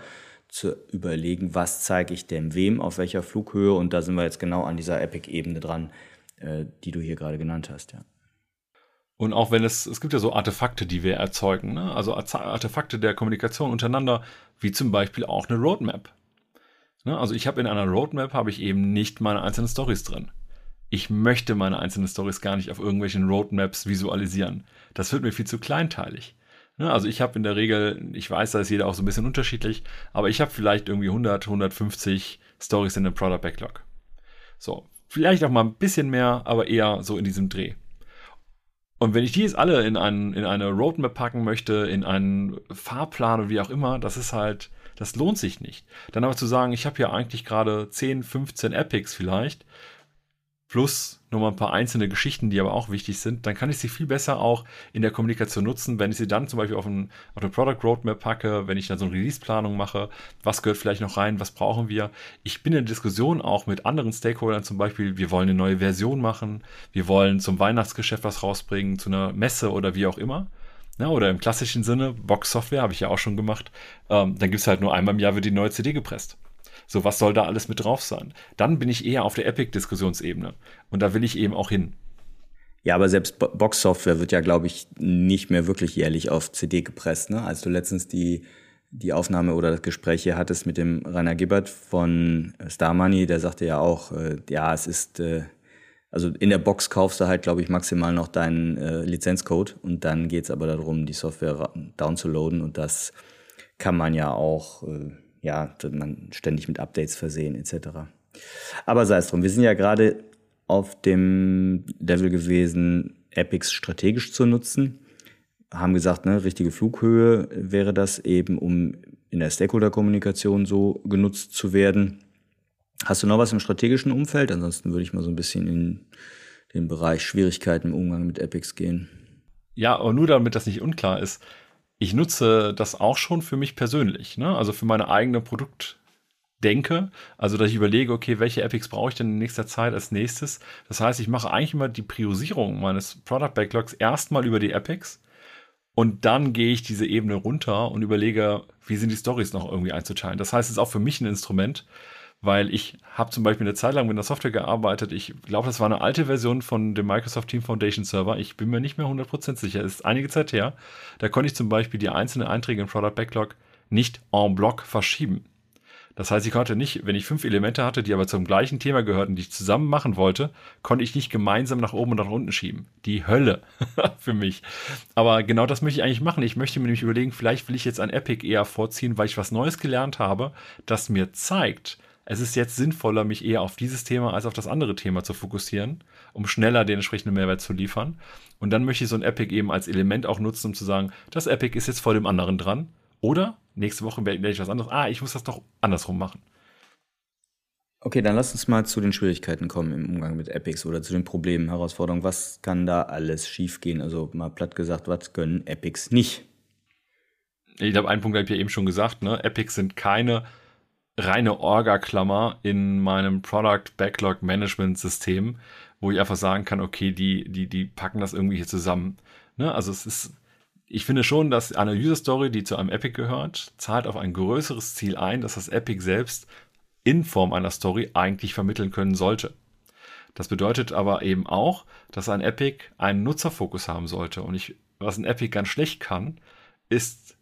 [SPEAKER 2] zu überlegen, was zeige ich dem wem, auf welcher Flughöhe. Und da sind wir jetzt genau an dieser Epic-Ebene dran, äh, die du hier gerade genannt hast, ja.
[SPEAKER 3] Und auch wenn es, es gibt ja so Artefakte, die wir erzeugen, ne? also Artefakte der Kommunikation untereinander, wie zum Beispiel auch eine Roadmap. Ne? Also ich habe in einer Roadmap habe ich eben nicht meine einzelnen Stories drin. Ich möchte meine einzelnen Stories gar nicht auf irgendwelchen Roadmaps visualisieren. Das wird mir viel zu kleinteilig. Ne? Also ich habe in der Regel, ich weiß, da ist jeder auch so ein bisschen unterschiedlich, aber ich habe vielleicht irgendwie 100, 150 Stories in dem Product Backlog. So, vielleicht auch mal ein bisschen mehr, aber eher so in diesem Dreh. Und wenn ich die jetzt alle in, einen, in eine Roadmap packen möchte, in einen Fahrplan oder wie auch immer, das ist halt, das lohnt sich nicht. Dann aber zu sagen, ich habe ja eigentlich gerade 10, 15 Epics vielleicht, plus nochmal ein paar einzelne Geschichten, die aber auch wichtig sind, dann kann ich sie viel besser auch in der Kommunikation nutzen, wenn ich sie dann zum Beispiel auf, ein, auf eine Product Roadmap packe, wenn ich dann so eine Release-Planung mache, was gehört vielleicht noch rein, was brauchen wir. Ich bin in der Diskussion auch mit anderen Stakeholdern zum Beispiel, wir wollen eine neue Version machen, wir wollen zum Weihnachtsgeschäft was rausbringen, zu einer Messe oder wie auch immer. Ja, oder im klassischen Sinne, Box-Software habe ich ja auch schon gemacht. Ähm, dann gibt es halt nur einmal im Jahr wird die neue CD gepresst. So, was soll da alles mit drauf sein? Dann bin ich eher auf der Epic-Diskussionsebene. Und da will ich eben auch hin.
[SPEAKER 2] Ja, aber selbst Box-Software wird ja, glaube ich, nicht mehr wirklich jährlich auf CD gepresst. Ne? Als du letztens die, die Aufnahme oder das Gespräch hier hattest mit dem Rainer Gibbert von Star Money, der sagte ja auch, äh, ja, es ist, äh, also in der Box kaufst du halt, glaube ich, maximal noch deinen äh, Lizenzcode und dann geht's aber darum, die Software downzuladen und das kann man ja auch äh, ja, man ständig mit Updates versehen etc. Aber sei es drum, wir sind ja gerade auf dem Level gewesen, Epics strategisch zu nutzen. Haben gesagt, ne, richtige Flughöhe wäre das eben, um in der Stakeholder-Kommunikation so genutzt zu werden. Hast du noch was im strategischen Umfeld? Ansonsten würde ich mal so ein bisschen in den Bereich Schwierigkeiten im Umgang mit Epics gehen.
[SPEAKER 3] Ja, aber nur damit das nicht unklar ist, ich nutze das auch schon für mich persönlich, ne? also für meine eigene Produktdenke. Also, dass ich überlege, okay, welche Epics brauche ich denn in nächster Zeit als nächstes? Das heißt, ich mache eigentlich immer die Priorisierung meines Product Backlogs erstmal über die Epics und dann gehe ich diese Ebene runter und überlege, wie sind die Stories noch irgendwie einzuteilen. Das heißt, es ist auch für mich ein Instrument, weil ich habe zum Beispiel eine Zeit lang mit der Software gearbeitet. Ich glaube, das war eine alte Version von dem Microsoft Team Foundation Server. Ich bin mir nicht mehr 100% sicher. Das ist einige Zeit her. Da konnte ich zum Beispiel die einzelnen Einträge im Product Backlog nicht en bloc verschieben. Das heißt, ich konnte nicht, wenn ich fünf Elemente hatte, die aber zum gleichen Thema gehörten, die ich zusammen machen wollte, konnte ich nicht gemeinsam nach oben und nach unten schieben. Die Hölle <laughs> für mich. Aber genau das möchte ich eigentlich machen. Ich möchte mir nämlich überlegen, vielleicht will ich jetzt ein Epic eher vorziehen, weil ich was Neues gelernt habe, das mir zeigt, es ist jetzt sinnvoller, mich eher auf dieses Thema als auf das andere Thema zu fokussieren, um schneller den entsprechenden Mehrwert zu liefern. Und dann möchte ich so ein Epic eben als Element auch nutzen, um zu sagen, das Epic ist jetzt vor dem anderen dran. Oder nächste Woche werde ich was anderes. Ah, ich muss das doch andersrum machen.
[SPEAKER 2] Okay, dann lass uns mal zu den Schwierigkeiten kommen im Umgang mit Epics oder zu den Problemen, Herausforderungen. Was kann da alles schiefgehen? Also mal platt gesagt, was können Epics nicht?
[SPEAKER 3] Ich glaube, einen Punkt habe ich ja eben schon gesagt. Ne? Epics sind keine reine Orga-Klammer in meinem Product Backlog Management System, wo ich einfach sagen kann, okay, die, die, die packen das irgendwie hier zusammen. Ne? Also es ist, ich finde schon, dass eine User Story, die zu einem Epic gehört, zahlt auf ein größeres Ziel ein, das das Epic selbst in Form einer Story eigentlich vermitteln können sollte. Das bedeutet aber eben auch, dass ein Epic einen Nutzerfokus haben sollte. Und ich, was ein Epic ganz schlecht kann, ist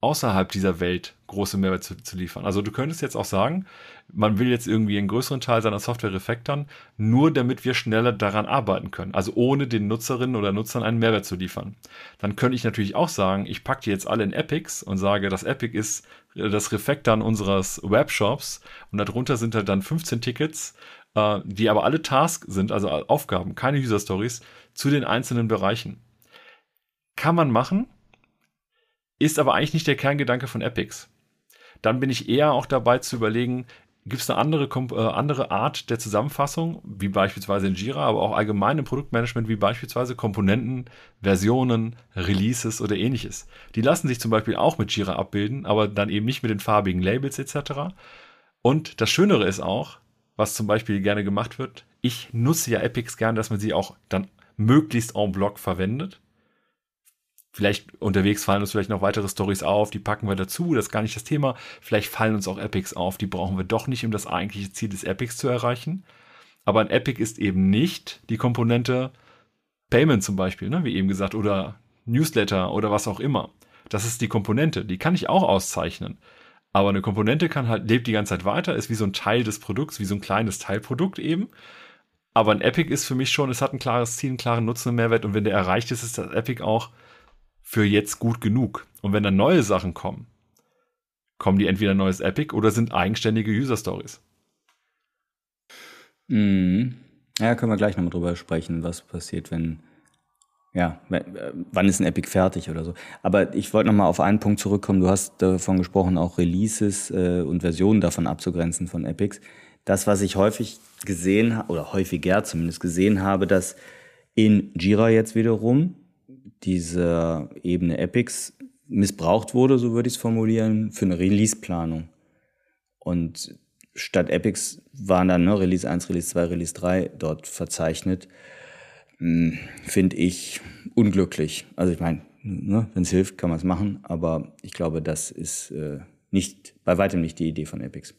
[SPEAKER 3] außerhalb dieser Welt große Mehrwert zu, zu, liefern. Also du könntest jetzt auch sagen, man will jetzt irgendwie einen größeren Teil seiner Software refactoren, nur damit wir schneller daran arbeiten können. Also ohne den Nutzerinnen oder Nutzern einen Mehrwert zu liefern. Dann könnte ich natürlich auch sagen, ich packe die jetzt alle in Epics und sage, das Epic ist äh, das Refactoren unseres Webshops und darunter sind halt dann 15 Tickets, äh, die aber alle Tasks sind, also Aufgaben, keine User Stories, zu den einzelnen Bereichen. Kann man machen, ist aber eigentlich nicht der Kerngedanke von Epics. Dann bin ich eher auch dabei zu überlegen, gibt es eine andere, äh, andere Art der Zusammenfassung, wie beispielsweise in Jira, aber auch allgemein im Produktmanagement, wie beispielsweise Komponenten, Versionen, Releases oder ähnliches. Die lassen sich zum Beispiel auch mit Jira abbilden, aber dann eben nicht mit den farbigen Labels etc. Und das Schönere ist auch, was zum Beispiel gerne gemacht wird, ich nutze ja Epics gern, dass man sie auch dann möglichst en bloc verwendet. Vielleicht unterwegs fallen uns vielleicht noch weitere Stories auf, die packen wir dazu, das ist gar nicht das Thema. Vielleicht fallen uns auch Epics auf, die brauchen wir doch nicht, um das eigentliche Ziel des Epics zu erreichen. Aber ein Epic ist eben nicht die Komponente Payment zum Beispiel, ne, wie eben gesagt, oder Newsletter oder was auch immer. Das ist die Komponente, die kann ich auch auszeichnen. Aber eine Komponente kann halt, lebt die ganze Zeit weiter, ist wie so ein Teil des Produkts, wie so ein kleines Teilprodukt eben. Aber ein Epic ist für mich schon, es hat ein klares Ziel, einen klaren Nutzen und Mehrwert. Und wenn der erreicht ist, ist das Epic auch für jetzt gut genug. Und wenn dann neue Sachen kommen, kommen die entweder neues Epic oder sind eigenständige User Stories.
[SPEAKER 2] Mhm. Ja, können wir gleich nochmal drüber sprechen, was passiert, wenn, ja, wann ist ein Epic fertig oder so. Aber ich wollte nochmal auf einen Punkt zurückkommen. Du hast davon gesprochen, auch Releases äh, und Versionen davon abzugrenzen von Epics. Das, was ich häufig gesehen habe, oder häufiger zumindest gesehen habe, dass in Jira jetzt wiederum diese Ebene Epics missbraucht wurde, so würde ich es formulieren, für eine Release-Planung. Und statt Epics waren dann ne, Release 1, Release 2, Release 3 dort verzeichnet. Hm, finde ich unglücklich. Also ich meine, ne, wenn es hilft, kann man es machen, aber ich glaube, das ist äh, nicht, bei weitem nicht die Idee von Epics.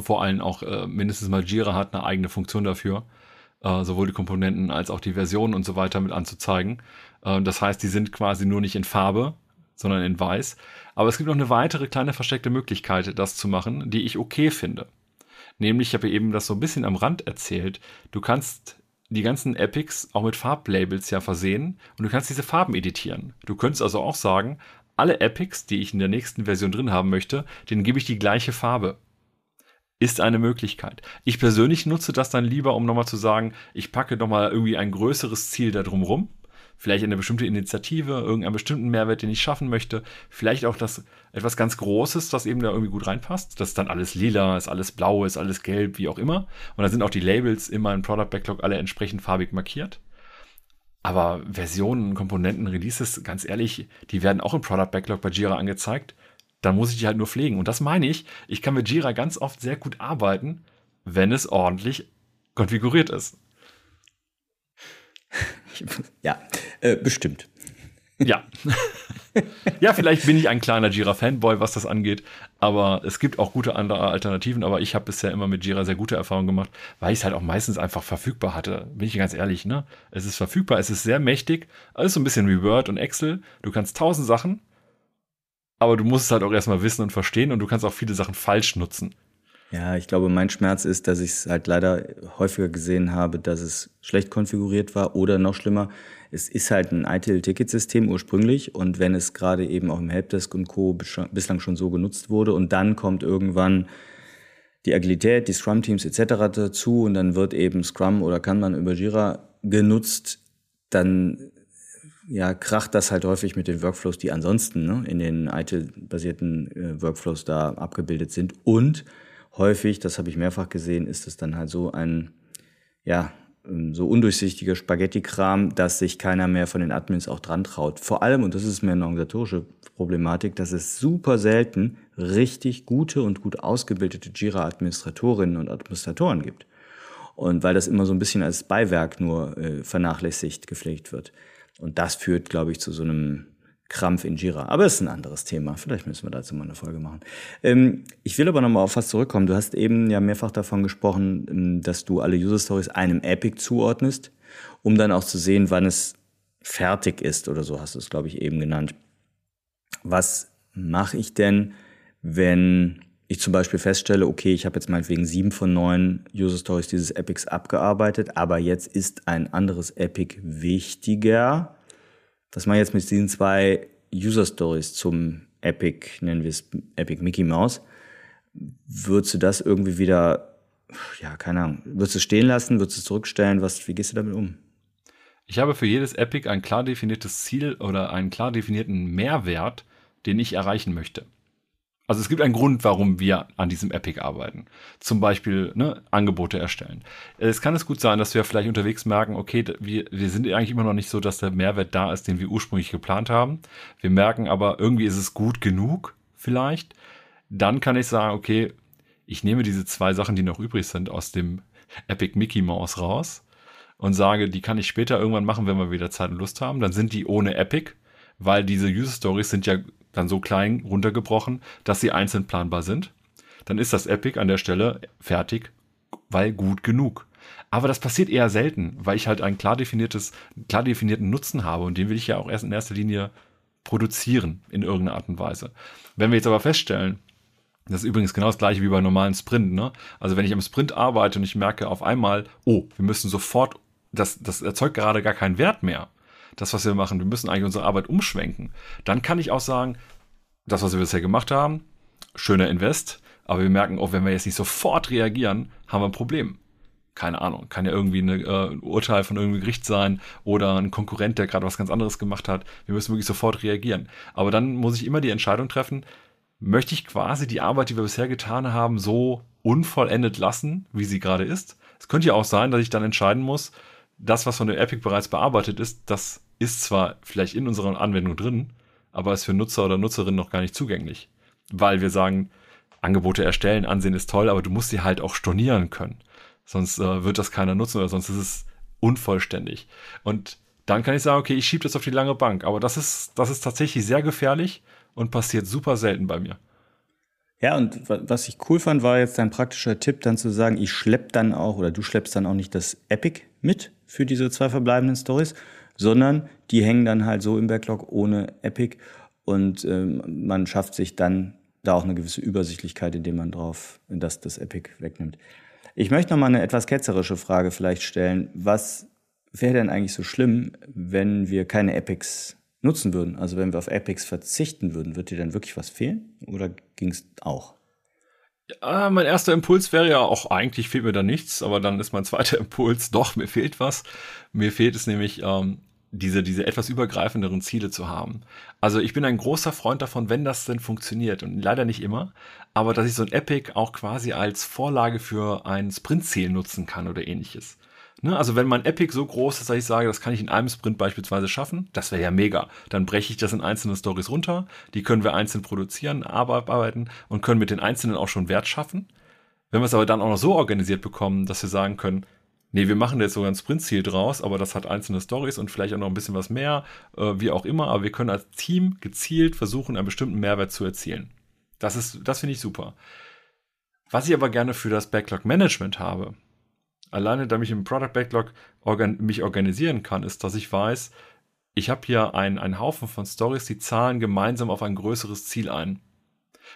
[SPEAKER 3] Vor allem auch äh, mindestens mal Jira hat eine eigene Funktion dafür, äh, sowohl die Komponenten als auch die Versionen und so weiter mit anzuzeigen. Äh, das heißt, die sind quasi nur nicht in Farbe, sondern in weiß. Aber es gibt noch eine weitere kleine versteckte Möglichkeit, das zu machen, die ich okay finde. Nämlich, ich habe eben das so ein bisschen am Rand erzählt, du kannst die ganzen Epics auch mit Farblabels ja versehen und du kannst diese Farben editieren. Du könntest also auch sagen, alle Epics, die ich in der nächsten Version drin haben möchte, denen gebe ich die gleiche Farbe. Ist eine Möglichkeit. Ich persönlich nutze das dann lieber, um nochmal zu sagen, ich packe nochmal irgendwie ein größeres Ziel da drum rum vielleicht eine bestimmte Initiative, irgendeinen bestimmten Mehrwert, den ich schaffen möchte, vielleicht auch das etwas ganz Großes, das eben da irgendwie gut reinpasst. Das ist dann alles lila, ist alles blau, ist alles gelb, wie auch immer. Und dann sind auch die Labels immer im Product Backlog alle entsprechend farbig markiert. Aber Versionen, Komponenten, Releases, ganz ehrlich, die werden auch im Product Backlog bei Jira angezeigt. Dann muss ich die halt nur pflegen. Und das meine ich, ich kann mit Jira ganz oft sehr gut arbeiten, wenn es ordentlich konfiguriert ist. <laughs>
[SPEAKER 2] Ja, äh, bestimmt.
[SPEAKER 3] Ja. ja, vielleicht bin ich ein kleiner Jira-Fanboy, was das angeht, aber es gibt auch gute andere Alternativen, aber ich habe bisher immer mit Jira sehr gute Erfahrungen gemacht, weil ich es halt auch meistens einfach verfügbar hatte. Bin ich ganz ehrlich, ne? Es ist verfügbar, es ist sehr mächtig, alles so ein bisschen wie Word und Excel. Du kannst tausend Sachen, aber du musst es halt auch erstmal wissen und verstehen und du kannst auch viele Sachen falsch nutzen.
[SPEAKER 2] Ja, ich glaube, mein Schmerz ist, dass ich es halt leider häufiger gesehen habe, dass es schlecht konfiguriert war oder noch schlimmer, es ist halt ein ITIL-Ticketsystem ursprünglich und wenn es gerade eben auch im Helpdesk und Co. bislang schon so genutzt wurde und dann kommt irgendwann die Agilität, die Scrum-Teams etc. dazu und dann wird eben Scrum oder kann man über Jira genutzt, dann ja, kracht das halt häufig mit den Workflows, die ansonsten ne, in den ITIL-basierten äh, Workflows da abgebildet sind und häufig, das habe ich mehrfach gesehen, ist es dann halt so ein, ja, ähm, so undurchsichtiger Spaghetti-Kram, dass sich keiner mehr von den Admins auch dran traut. Vor allem, und das ist mehr eine organisatorische Problematik, dass es super selten richtig gute und gut ausgebildete Jira-Administratorinnen und Administratoren gibt. Und weil das immer so ein bisschen als Beiwerk nur äh, vernachlässigt gepflegt wird. Und das führt, glaube ich, zu so einem Krampf in Jira. Aber es ist ein anderes Thema. Vielleicht müssen wir dazu mal eine Folge machen. Ähm, ich will aber nochmal auf was zurückkommen. Du hast eben ja mehrfach davon gesprochen, ähm, dass du alle User Stories einem Epic zuordnest, um dann auch zu sehen, wann es fertig ist oder so hast du es, glaube ich, eben genannt. Was mache ich denn, wenn ich zum Beispiel feststelle, okay, ich habe jetzt meinetwegen sieben von neun User Stories dieses Epics abgearbeitet, aber jetzt ist ein anderes Epic wichtiger was man jetzt mit diesen zwei User Stories zum Epic, nennen wir es Epic Mickey Mouse, würdest du das irgendwie wieder, ja, keine Ahnung, würdest du es stehen lassen, würdest du es zurückstellen, was, wie gehst du damit um?
[SPEAKER 3] Ich habe für jedes Epic ein klar definiertes Ziel oder einen klar definierten Mehrwert, den ich erreichen möchte. Also es gibt einen Grund, warum wir an diesem Epic arbeiten. Zum Beispiel ne, Angebote erstellen. Es kann es gut sein, dass wir vielleicht unterwegs merken, okay, wir, wir sind eigentlich immer noch nicht so, dass der Mehrwert da ist, den wir ursprünglich geplant haben. Wir merken aber, irgendwie ist es gut genug, vielleicht. Dann kann ich sagen, okay, ich nehme diese zwei Sachen, die noch übrig sind, aus dem Epic Mickey Mouse raus und sage, die kann ich später irgendwann machen, wenn wir wieder Zeit und Lust haben. Dann sind die ohne Epic, weil diese User Stories sind ja dann so klein runtergebrochen, dass sie einzeln planbar sind. Dann ist das Epic an der Stelle fertig, weil gut genug. Aber das passiert eher selten, weil ich halt ein klar definiertes, klar definierten Nutzen habe und den will ich ja auch erst in erster Linie produzieren in irgendeiner Art und Weise. Wenn wir jetzt aber feststellen, das ist übrigens genau das gleiche wie bei normalen Sprint, ne? Also wenn ich am Sprint arbeite und ich merke auf einmal, oh, wir müssen sofort, das, das erzeugt gerade gar keinen Wert mehr das, was wir machen, wir müssen eigentlich unsere Arbeit umschwenken, dann kann ich auch sagen, das, was wir bisher gemacht haben, schöner Invest, aber wir merken auch, wenn wir jetzt nicht sofort reagieren, haben wir ein Problem. Keine Ahnung, kann ja irgendwie eine, äh, ein Urteil von irgendeinem Gericht sein oder ein Konkurrent, der gerade was ganz anderes gemacht hat. Wir müssen wirklich sofort reagieren. Aber dann muss ich immer die Entscheidung treffen, möchte ich quasi die Arbeit, die wir bisher getan haben, so unvollendet lassen, wie sie gerade ist. Es könnte ja auch sein, dass ich dann entscheiden muss, das, was von der Epic bereits bearbeitet ist, das ist zwar vielleicht in unserer Anwendung drin, aber ist für Nutzer oder Nutzerinnen noch gar nicht zugänglich. Weil wir sagen, Angebote erstellen, ansehen ist toll, aber du musst sie halt auch stornieren können. Sonst äh, wird das keiner nutzen oder sonst ist es unvollständig. Und dann kann ich sagen, okay, ich schiebe das auf die lange Bank. Aber das ist, das ist tatsächlich sehr gefährlich und passiert super selten bei mir.
[SPEAKER 2] Ja, und was ich cool fand, war jetzt dein praktischer Tipp, dann zu sagen, ich schlepp dann auch oder du schleppst dann auch nicht das Epic mit für diese zwei verbleibenden Stories, sondern die hängen dann halt so im Backlog ohne Epic und ähm, man schafft sich dann da auch eine gewisse Übersichtlichkeit, indem man drauf das, das Epic wegnimmt. Ich möchte noch mal eine etwas ketzerische Frage vielleicht stellen. Was wäre denn eigentlich so schlimm, wenn wir keine Epics nutzen würden? Also wenn wir auf Epics verzichten würden, wird dir dann wirklich was fehlen oder ging es auch?
[SPEAKER 3] Ja, mein erster Impuls wäre ja auch, eigentlich fehlt mir da nichts, aber dann ist mein zweiter <laughs> Impuls, doch, mir fehlt was. Mir fehlt es nämlich, ähm, diese, diese etwas übergreifenderen Ziele zu haben. Also ich bin ein großer Freund davon, wenn das denn funktioniert und leider nicht immer, aber dass ich so ein Epic auch quasi als Vorlage für ein Sprintziel nutzen kann oder ähnliches. Ne? Also wenn mein Epic so groß ist, dass ich sage, das kann ich in einem Sprint beispielsweise schaffen, das wäre ja mega. Dann breche ich das in einzelne Stories runter, die können wir einzeln produzieren, arbeiten und können mit den einzelnen auch schon Wert schaffen. Wenn wir es aber dann auch noch so organisiert bekommen, dass wir sagen können, nee, wir machen jetzt sogar ein Sprintziel draus, aber das hat einzelne Stories und vielleicht auch noch ein bisschen was mehr, äh, wie auch immer, aber wir können als Team gezielt versuchen, einen bestimmten Mehrwert zu erzielen. Das das finde ich super. Was ich aber gerne für das Backlog Management habe, alleine damit ich im Product Backlog organ mich organisieren kann, ist, dass ich weiß, ich habe hier einen, einen Haufen von Stories, die zahlen gemeinsam auf ein größeres Ziel ein.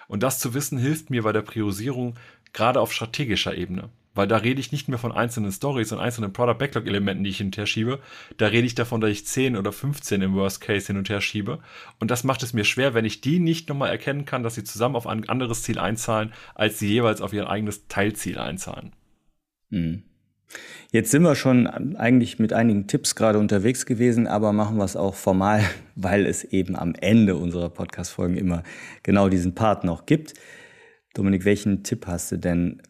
[SPEAKER 3] Und das zu wissen hilft mir bei der Priorisierung gerade auf strategischer Ebene. Weil da rede ich nicht mehr von einzelnen Stories und einzelnen Product Backlog Elementen, die ich hin und her schiebe. Da rede ich davon, dass ich 10 oder 15 im Worst Case hin und her schiebe. Und das macht es mir schwer, wenn ich die nicht nochmal erkennen kann, dass sie zusammen auf ein anderes Ziel einzahlen, als sie jeweils auf ihr eigenes Teilziel einzahlen.
[SPEAKER 2] Mhm. Jetzt sind wir schon eigentlich mit einigen Tipps gerade unterwegs gewesen, aber machen wir es auch formal, <laughs> weil es eben am Ende unserer Podcast-Folgen immer genau diesen Part noch gibt. Dominik, welchen Tipp hast du denn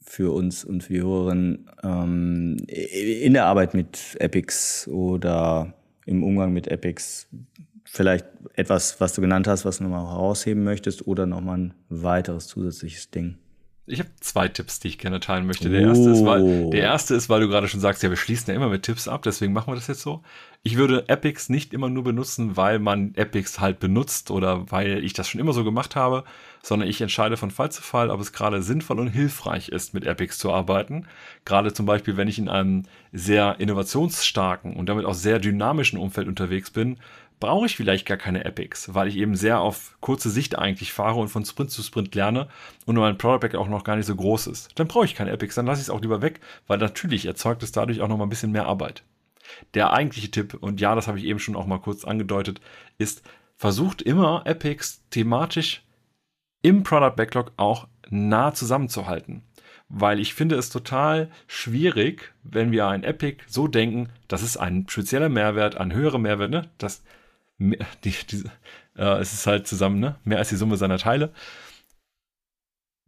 [SPEAKER 2] für uns und für die Hörerinnen ähm, in der Arbeit mit Epics oder im Umgang mit Epics? Vielleicht etwas, was du genannt hast, was du nochmal herausheben möchtest oder nochmal ein weiteres zusätzliches Ding?
[SPEAKER 3] Ich habe zwei Tipps, die ich gerne teilen möchte. Der erste, ist, weil, der erste ist, weil du gerade schon sagst, ja, wir schließen ja immer mit Tipps ab, deswegen machen wir das jetzt so. Ich würde Epics nicht immer nur benutzen, weil man Epics halt benutzt oder weil ich das schon immer so gemacht habe, sondern ich entscheide von Fall zu Fall, ob es gerade sinnvoll und hilfreich ist, mit Epics zu arbeiten. Gerade zum Beispiel, wenn ich in einem sehr innovationsstarken und damit auch sehr dynamischen Umfeld unterwegs bin, brauche ich vielleicht gar keine Epics, weil ich eben sehr auf kurze Sicht eigentlich fahre und von Sprint zu Sprint lerne und mein Product Back auch noch gar nicht so groß ist. Dann brauche ich keine Epics, dann lasse ich es auch lieber weg, weil natürlich erzeugt es dadurch auch noch mal ein bisschen mehr Arbeit. Der eigentliche Tipp, und ja, das habe ich eben schon auch mal kurz angedeutet, ist, versucht immer Epics thematisch im Product Backlog auch nah zusammenzuhalten. Weil ich finde es total schwierig, wenn wir ein Epic so denken, das ist ein spezieller Mehrwert, ein höherer Mehrwert, ne? Das, <laughs> die, die, äh, es ist halt zusammen, ne? Mehr als die Summe seiner Teile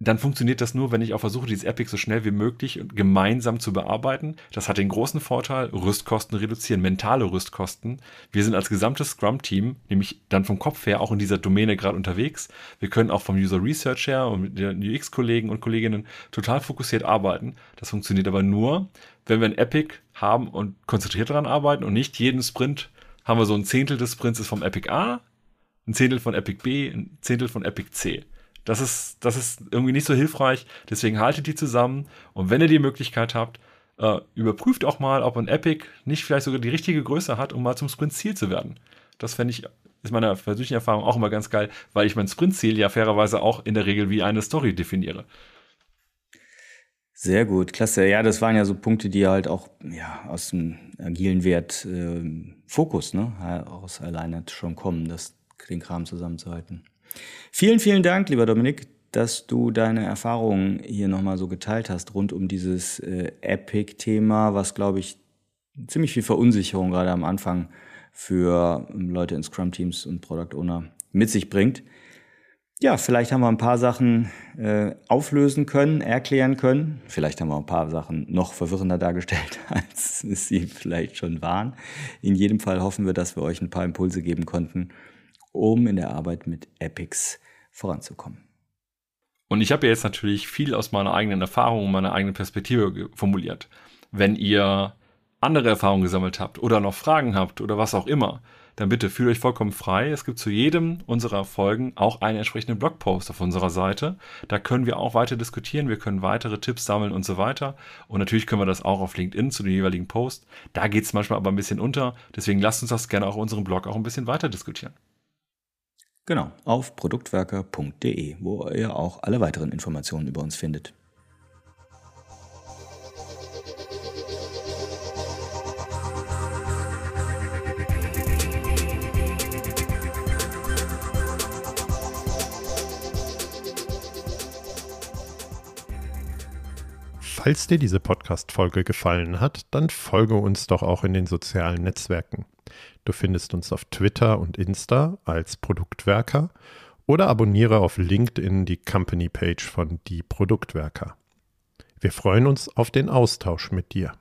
[SPEAKER 3] dann funktioniert das nur, wenn ich auch versuche, dieses Epic so schnell wie möglich und gemeinsam zu bearbeiten. Das hat den großen Vorteil, Rüstkosten reduzieren, mentale Rüstkosten. Wir sind als gesamtes Scrum-Team, nämlich dann vom Kopf her auch in dieser Domäne gerade unterwegs. Wir können auch vom User Research her und mit den UX-Kollegen und Kolleginnen total fokussiert arbeiten. Das funktioniert aber nur, wenn wir ein Epic haben und konzentriert daran arbeiten und nicht jeden Sprint haben wir so ein Zehntel des Sprints ist vom Epic A, ein Zehntel von Epic B, ein Zehntel von Epic C. Das ist, das ist irgendwie nicht so hilfreich. Deswegen haltet die zusammen. Und wenn ihr die Möglichkeit habt, äh, überprüft auch mal, ob ein Epic nicht vielleicht sogar die richtige Größe hat, um mal zum Sprint-Ziel zu werden. Das fände ich, ist meiner persönlichen Erfahrung auch immer ganz geil, weil ich mein Sprint-Ziel ja fairerweise auch in der Regel wie eine Story definiere.
[SPEAKER 2] Sehr gut, klasse. Ja, das waren ja so Punkte, die halt auch ja, aus dem agilen Wert äh, Fokus, ne, aus alleine schon kommen, das, den Kram zusammenzuhalten. Vielen, vielen Dank, lieber Dominik, dass du deine Erfahrungen hier nochmal so geteilt hast rund um dieses äh, Epic-Thema, was, glaube ich, ziemlich viel Verunsicherung gerade am Anfang für ähm, Leute in Scrum-Teams und Product Owner mit sich bringt. Ja, vielleicht haben wir ein paar Sachen äh, auflösen können, erklären können. Vielleicht haben wir ein paar Sachen noch verwirrender dargestellt, <laughs> als sie vielleicht schon waren. In jedem Fall hoffen wir, dass wir euch ein paar Impulse geben konnten, um in der Arbeit mit Epics voranzukommen.
[SPEAKER 3] Und ich habe jetzt natürlich viel aus meiner eigenen Erfahrung und meiner eigenen Perspektive formuliert. Wenn ihr andere Erfahrungen gesammelt habt oder noch Fragen habt oder was auch immer, dann bitte fühlt euch vollkommen frei. Es gibt zu jedem unserer Folgen auch einen entsprechenden Blogpost auf unserer Seite. Da können wir auch weiter diskutieren, wir können weitere Tipps sammeln und so weiter. Und natürlich können wir das auch auf LinkedIn zu den jeweiligen Post. Da geht es manchmal aber ein bisschen unter. Deswegen lasst uns das gerne auch auf unserem Blog auch ein bisschen weiter diskutieren.
[SPEAKER 2] Genau, auf produktwerker.de, wo ihr auch alle weiteren Informationen über uns findet.
[SPEAKER 1] Falls dir diese Podcast-Folge gefallen hat, dann folge uns doch auch in den sozialen Netzwerken. Du findest uns auf Twitter und Insta als Produktwerker oder abonniere auf LinkedIn die Company Page von Die Produktwerker. Wir freuen uns auf den Austausch mit dir.